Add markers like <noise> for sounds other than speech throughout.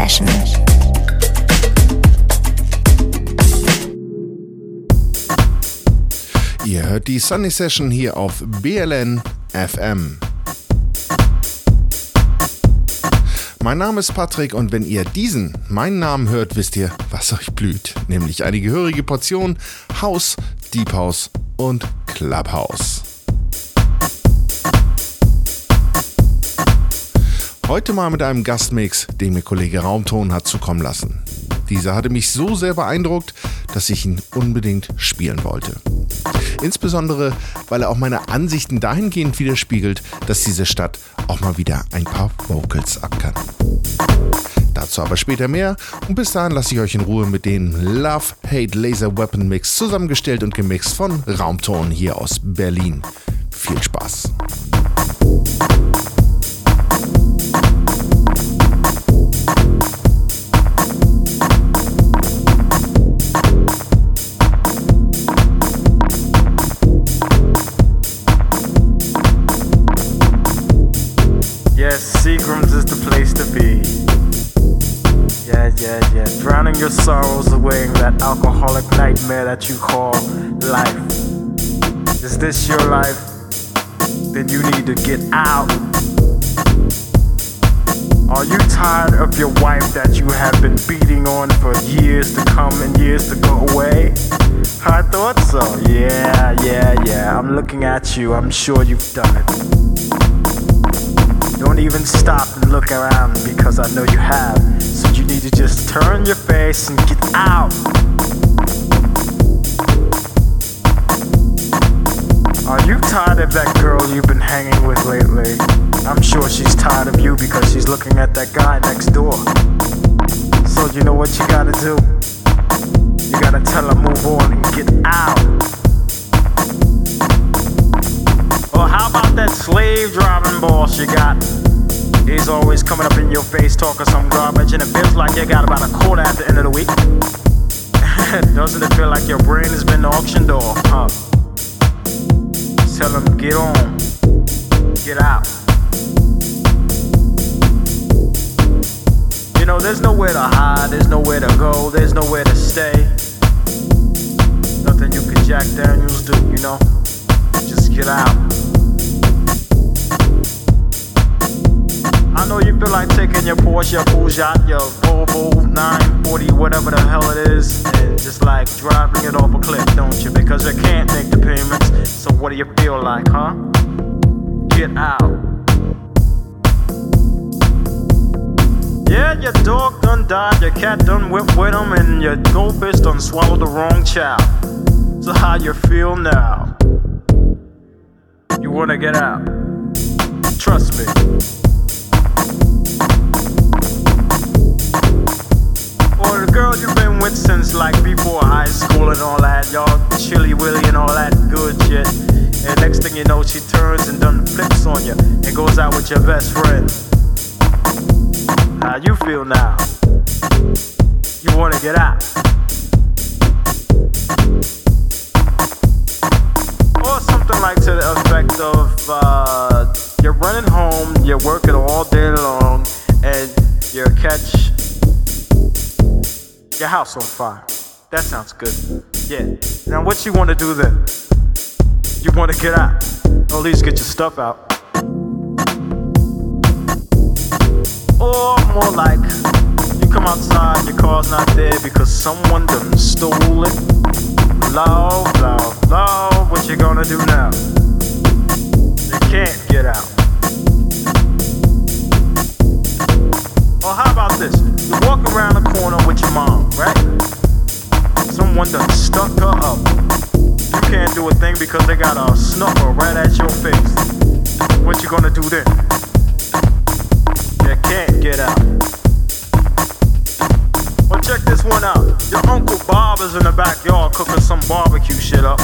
Session. Ihr hört die Sunny Session hier auf BLN FM. Mein Name ist Patrick und wenn ihr diesen, meinen Namen hört, wisst ihr, was euch blüht. Nämlich eine gehörige Portion House, Deep House und Clubhouse. Heute mal mit einem Gastmix, den mir Kollege Raumton hat zukommen lassen. Dieser hatte mich so sehr beeindruckt, dass ich ihn unbedingt spielen wollte. Insbesondere, weil er auch meine Ansichten dahingehend widerspiegelt, dass diese Stadt auch mal wieder ein paar Vocals ab kann. Dazu aber später mehr und bis dahin lasse ich euch in Ruhe mit dem Love Hate Laser Weapon Mix zusammengestellt und gemixt von Raumton hier aus Berlin. Viel Spaß! Yeah, yeah. Drowning your sorrows away in that alcoholic nightmare that you call life. Is this your life? Then you need to get out. Are you tired of your wife that you have been beating on for years to come and years to go away? I thought so. Yeah, yeah, yeah. I'm looking at you. I'm sure you've done it. Don't even stop and look around because I know you have. You to just turn your face and get out. Are you tired of that girl you've been hanging with lately? I'm sure she's tired of you because she's looking at that guy next door. So you know what you gotta do? You gotta tell her move on and get out. Well, how about that slave driving boss you got? He's always coming up in your face talking some garbage, and it feels like you got about a quarter at the end of the week. <laughs> Doesn't it feel like your brain has been auctioned off, huh? Tell him, get on, get out. You know, there's nowhere to hide, there's nowhere to go, there's nowhere to stay. Nothing you can Jack Daniels do, you know? Just get out. Know you feel like taking your Porsche, your Peugeot, your Volvo 940, whatever the hell it is, and just like driving it off a cliff, don't you? Because you can't make the payments. So what do you feel like, huh? Get out. Yeah, your dog done died, your cat done whipped with him, and your goldfish done swallowed the wrong child. So how you feel now? You wanna get out? Trust me. Girl you've been with since like before high school and all that, y'all chilly willy and all that good shit. And next thing you know, she turns and done flips on you and goes out with your best friend. How you feel now? You wanna get out? Or something like to the effect of uh, you're running home, you're working all day long, and you catch your house on fire. That sounds good. Yeah. Now, what you want to do then? You want to get out, or at least get your stuff out. Or more like, you come outside, your car's not there because someone done stole it. Love, love, love, what you gonna do now? You can't get out. Or how about this? You walk around the corner with your mom, right? Someone done stuck her up. You can't do a thing because they got a snuffer right at your face. What you gonna do then? You can't get out. Well, check this one out. Your Uncle Bob is in the backyard cooking some barbecue shit up.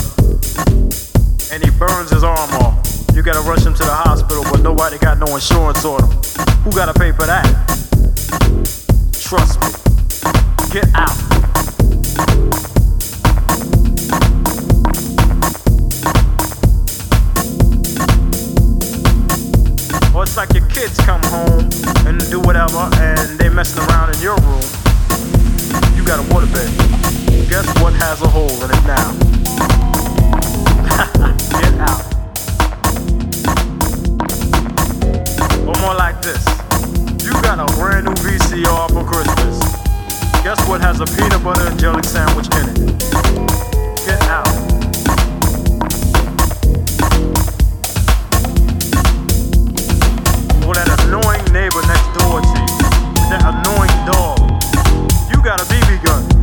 And he burns his arm off. You gotta rush him to the hospital, but nobody got no insurance on him. Who gotta pay for that? Trust me. Get out. Or It's like your kids come home and do whatever, and they messing around in your room. You got a waterbed. Guess what has a hole in it now? <laughs> Get out. Or more like this. Got a brand new VCR for Christmas. Guess what has a peanut butter and jelly sandwich in it? Get out. Or that annoying neighbor next door to you. That annoying dog. You got a BB gun.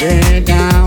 Get down.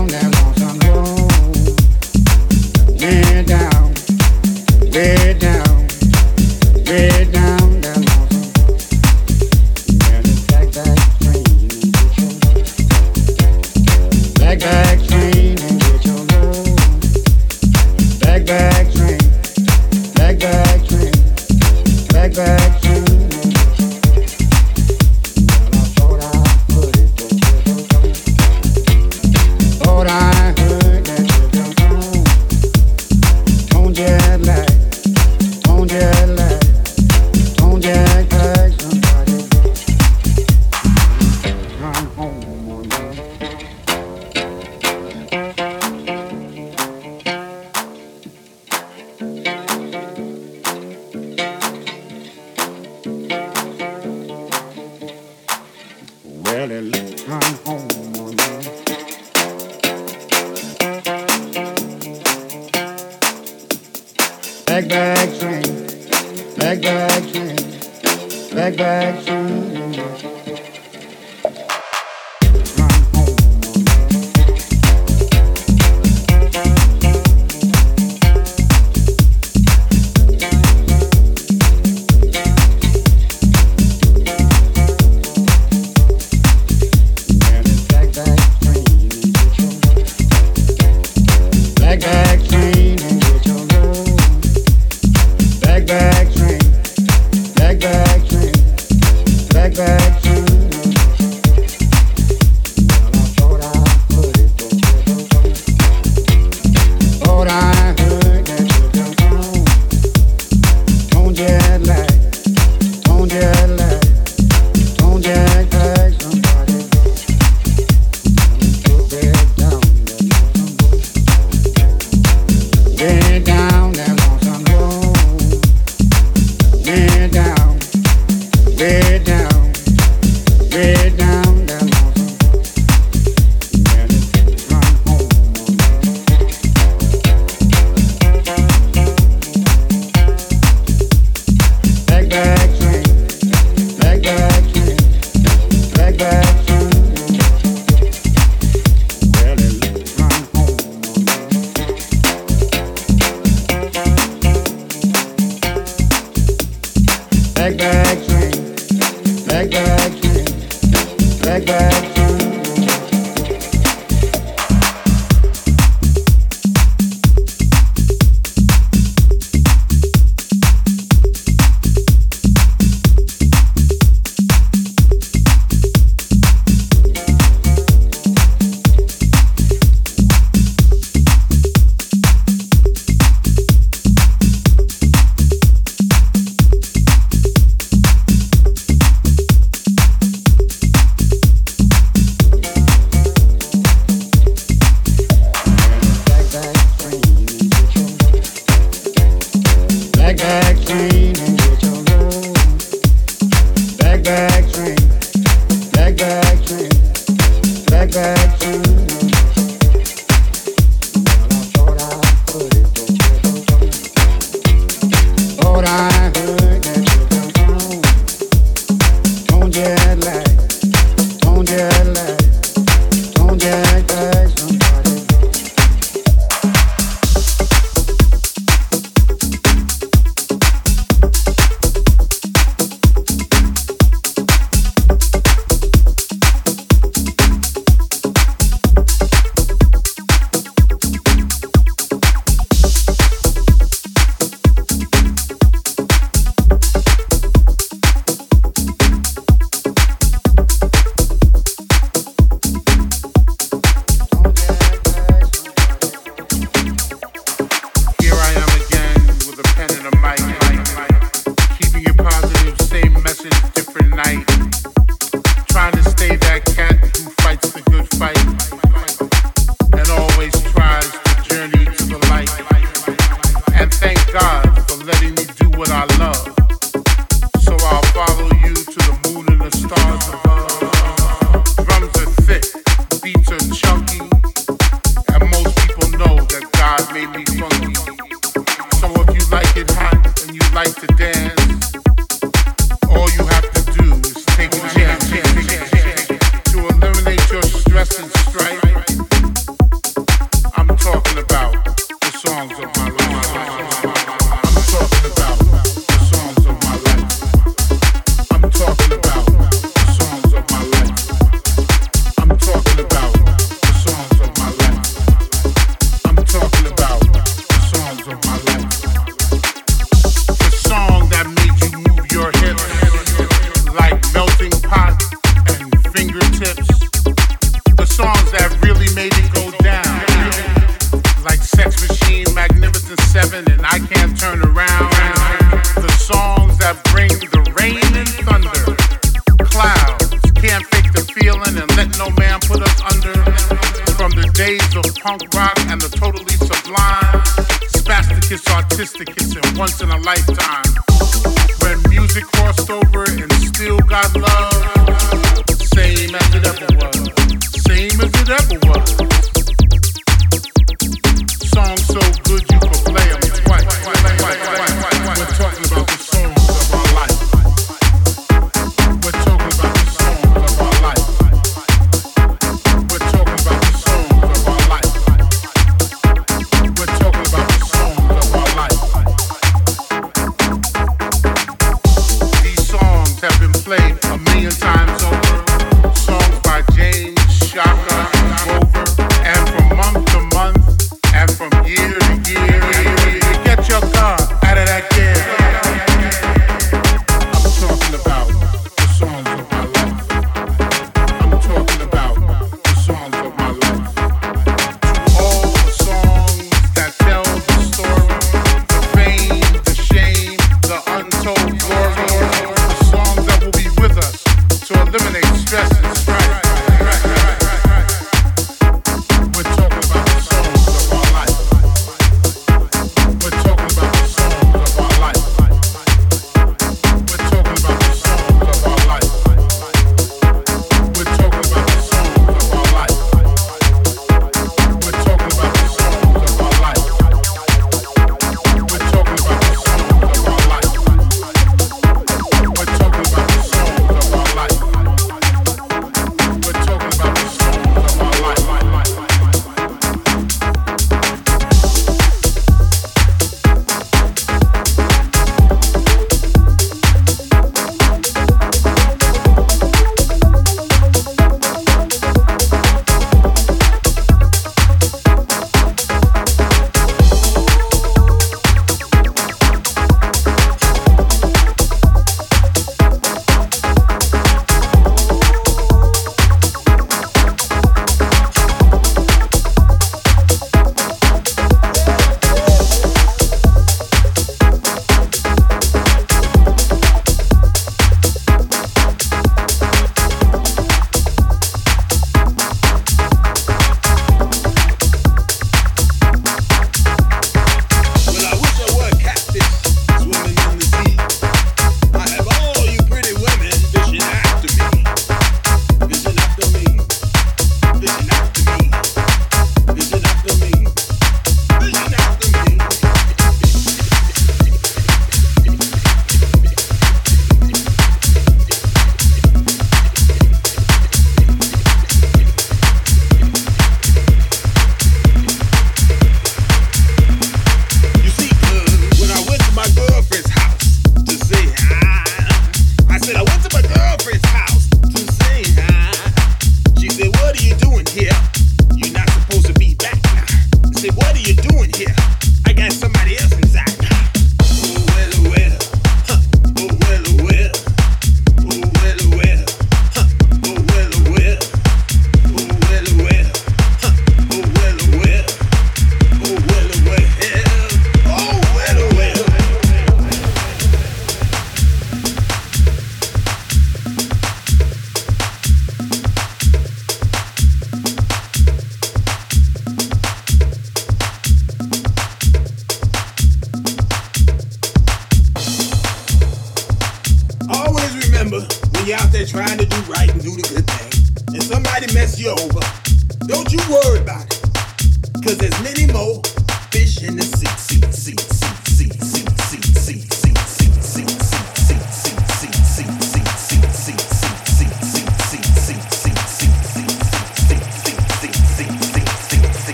punk rock and the totally sublime. Spastic artisticist, artistic and once in a lifetime.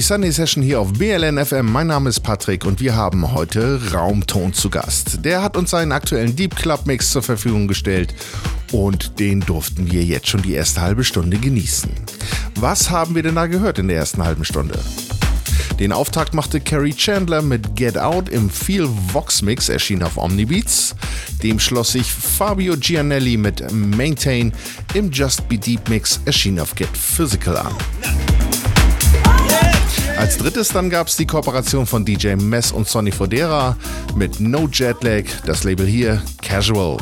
Sunday Session hier auf BLN FM. Mein Name ist Patrick und wir haben heute Raumton zu Gast. Der hat uns seinen aktuellen Deep Club Mix zur Verfügung gestellt und den durften wir jetzt schon die erste halbe Stunde genießen. Was haben wir denn da gehört in der ersten halben Stunde? Den Auftakt machte Carrie Chandler mit Get Out im Feel Vox Mix, erschien auf Omnibeats. Dem schloss sich Fabio Gianelli mit Maintain im Just Be Deep Mix, erschien auf Get Physical an. Als drittes dann gab es die Kooperation von DJ Mess und Sonny Fodera mit No Jetlag, das Label hier Casual.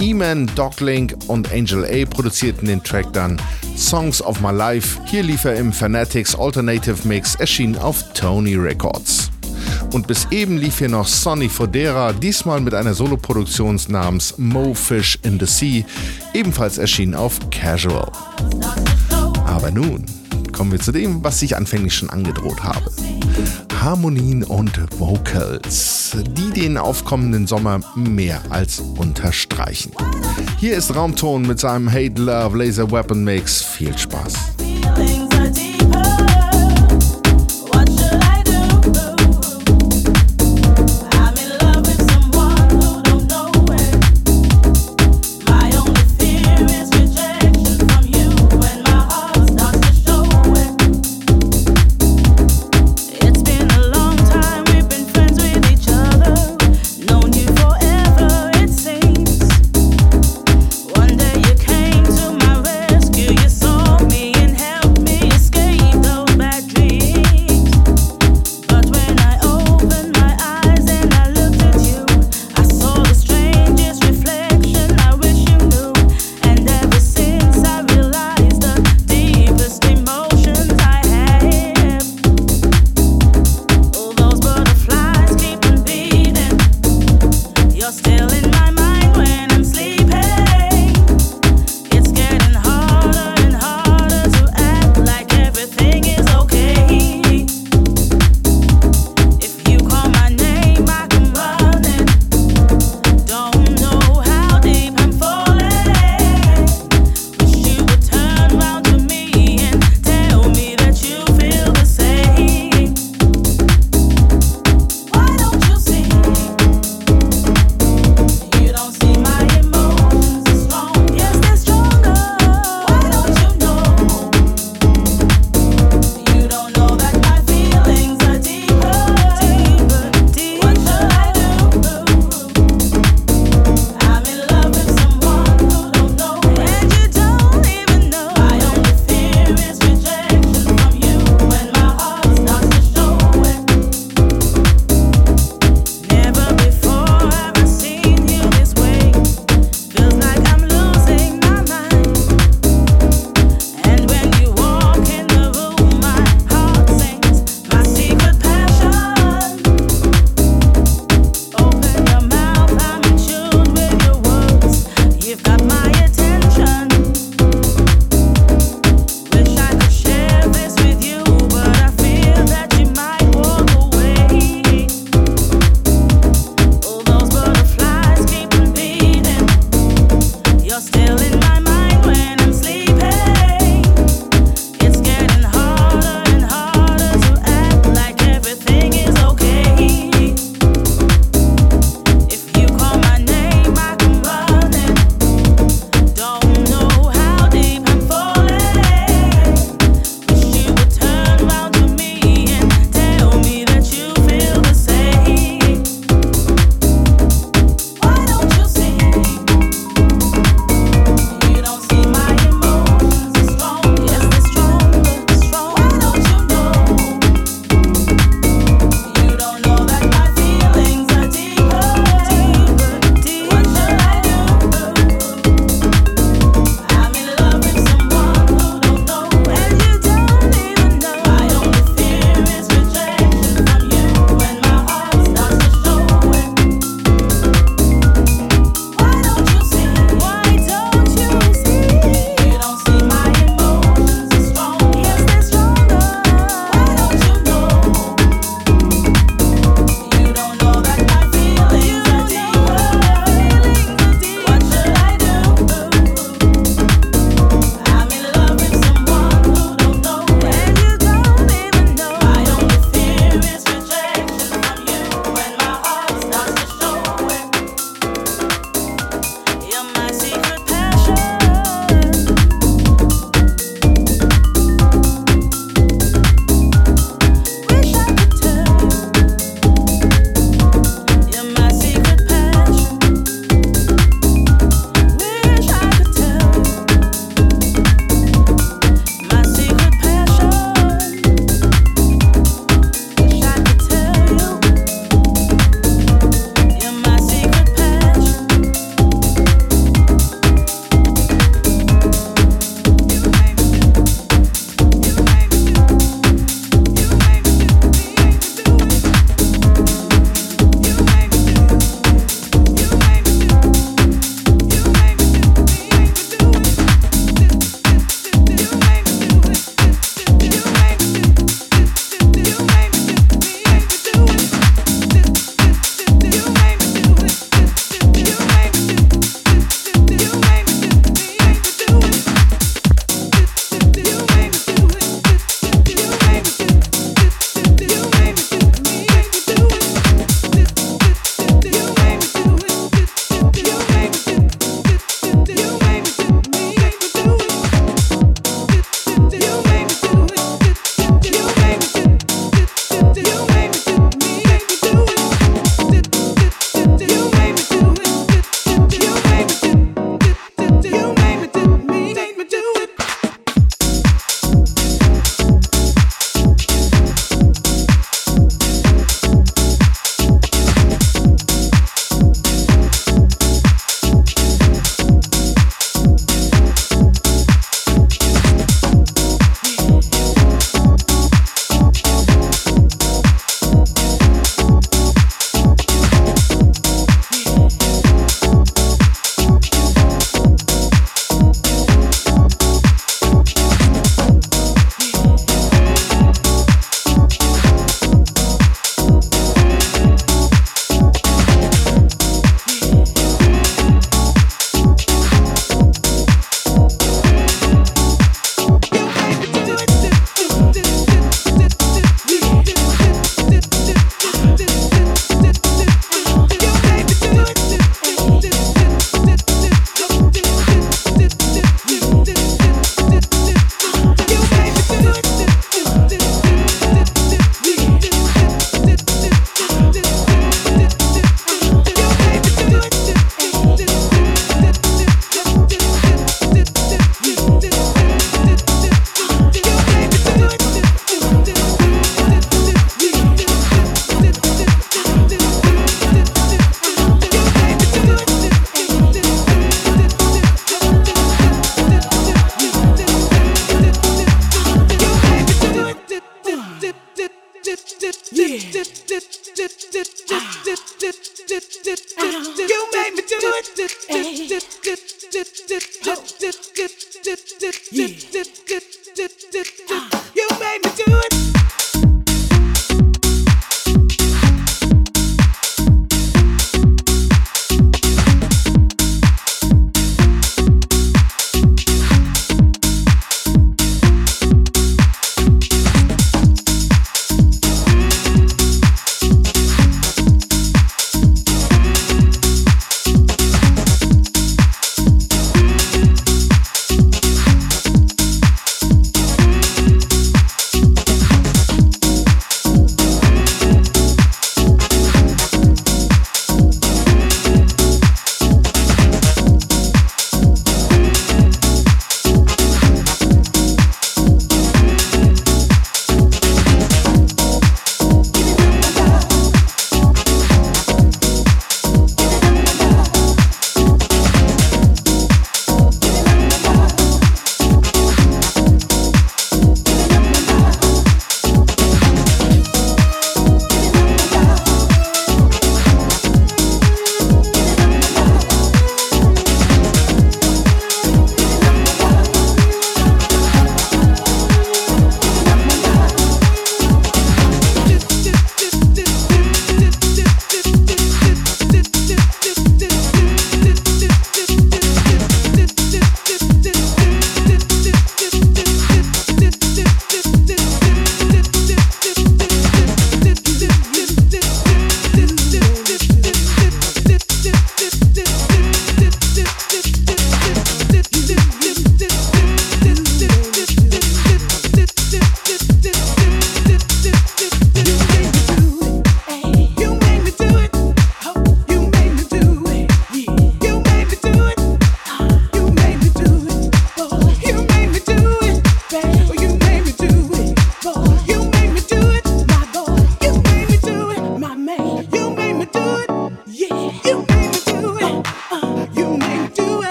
E-Man, Doglink und Angel A produzierten den Track dann Songs of My Life. Hier lief er im Fanatics Alternative Mix, erschien auf Tony Records. Und bis eben lief hier noch Sonny Fodera, diesmal mit einer Soloproduktion namens Mo Fish in the Sea, ebenfalls erschienen auf Casual. Aber nun kommen wir zu dem, was ich anfänglich schon angedroht habe. Harmonien und Vocals, die den aufkommenden Sommer mehr als unterstreichen. Hier ist Raumton mit seinem Hate Love Laser Weapon Mix. Viel Spaß.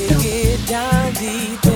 It down deep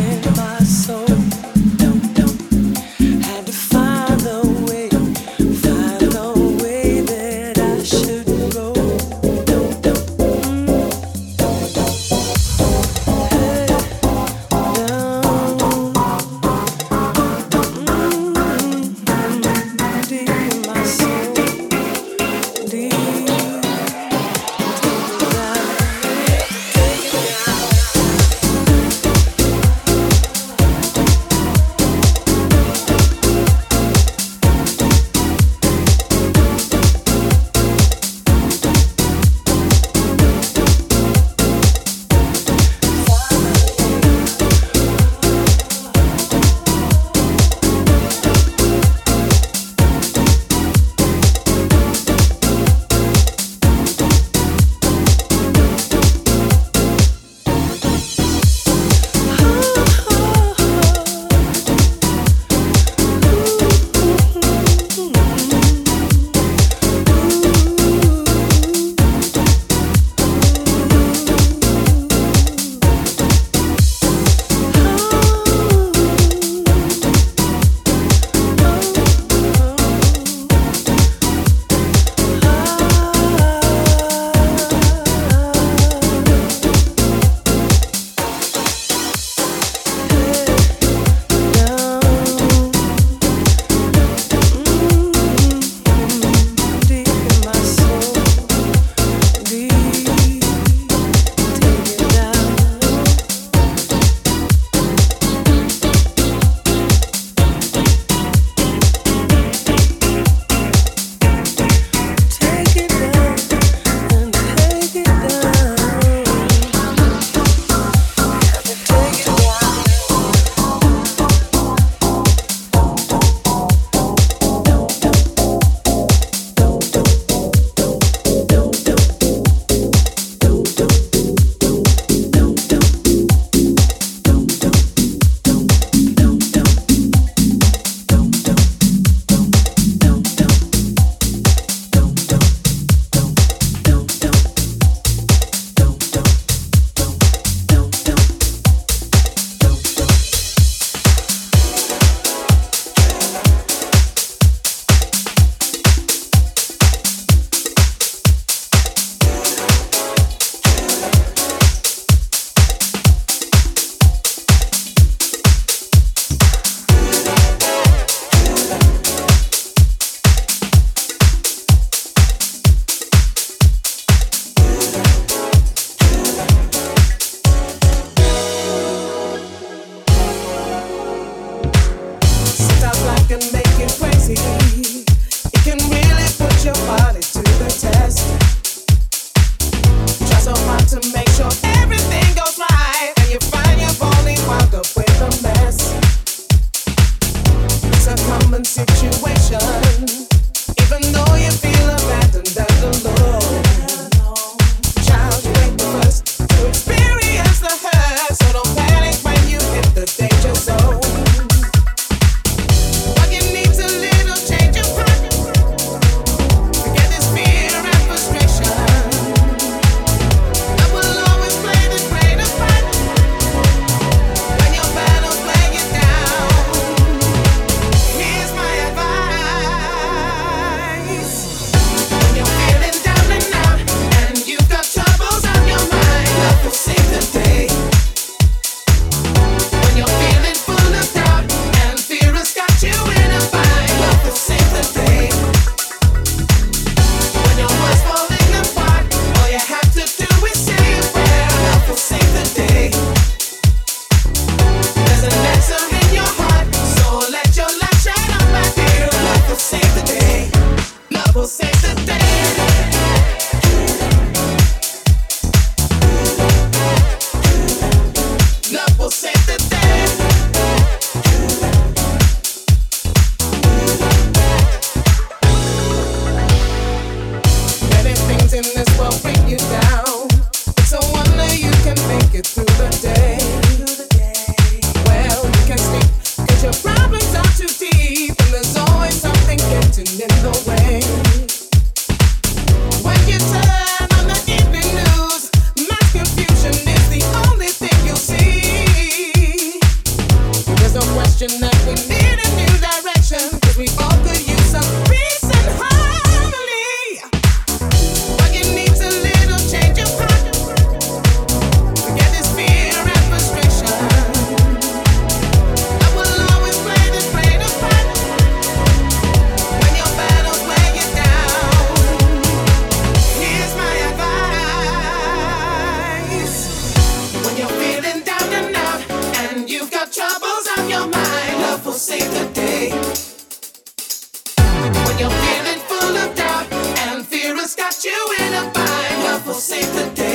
Save the day.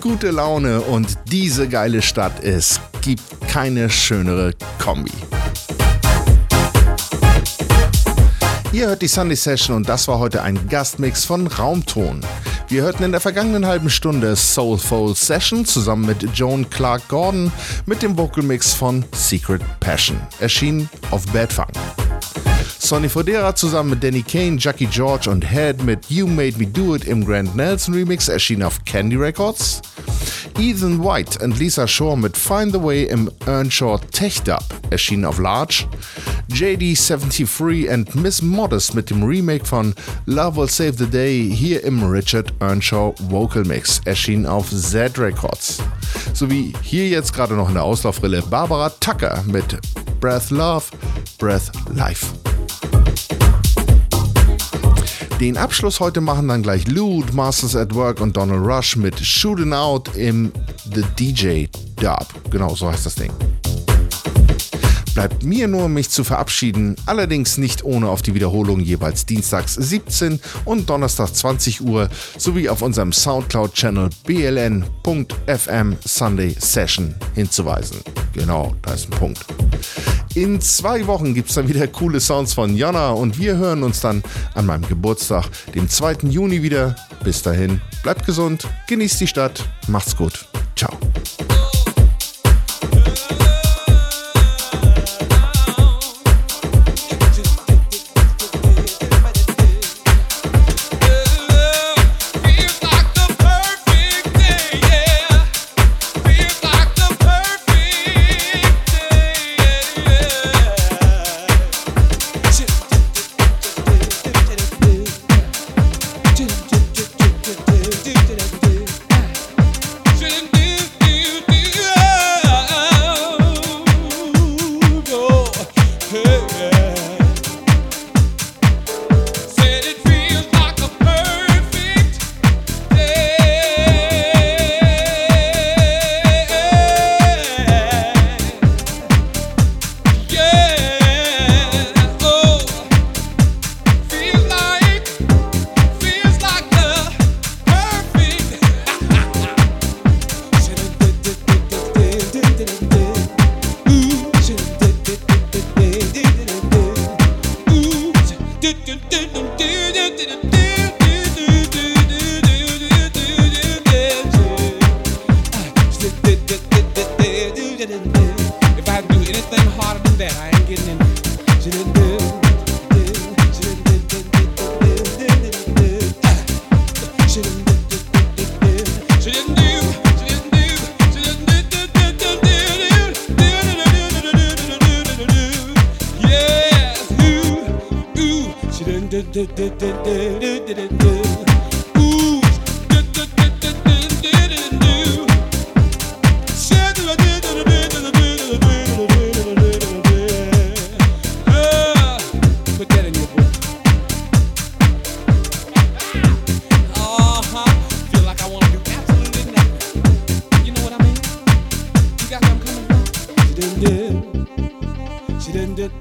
Gute Laune und diese geile Stadt. Es gibt keine schönere Kombi. Ihr hört die Sunday Session und das war heute ein Gastmix von Raumton. Wir hörten in der vergangenen halben Stunde Soulful Session zusammen mit Joan Clark Gordon mit dem Vocalmix von Secret Passion, erschienen auf Bad Funk. Sonny Fodera zusammen mit Danny Kane, Jackie George und Head mit You Made Me Do It im Grant Nelson Remix erschien auf Candy Records. Ethan White und Lisa Shaw mit Find the Way im Earnshaw Tech Dub erschienen auf Large. JD73 und Miss Modest mit dem Remake von Love Will Save the Day hier im Richard Earnshaw Vocal Mix erschienen auf Z Records. Sowie hier jetzt gerade noch in der Auslaufrille Barbara Tucker mit Breath Love, Breath Life. Den Abschluss heute machen dann gleich Lude, Masters at Work und Donald Rush mit Shooting Out im The DJ Dub. Genau, so heißt das Ding. Bleibt mir nur, mich zu verabschieden, allerdings nicht ohne auf die Wiederholung jeweils dienstags 17 und Donnerstag 20 Uhr sowie auf unserem Soundcloud-Channel bln.fm Sunday Session hinzuweisen. Genau, da ist ein Punkt. In zwei Wochen gibt es dann wieder coole Sounds von Jana und wir hören uns dann an meinem Geburtstag, dem 2. Juni wieder. Bis dahin, bleibt gesund, genießt die Stadt, macht's gut. Ciao.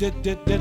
did, did, did.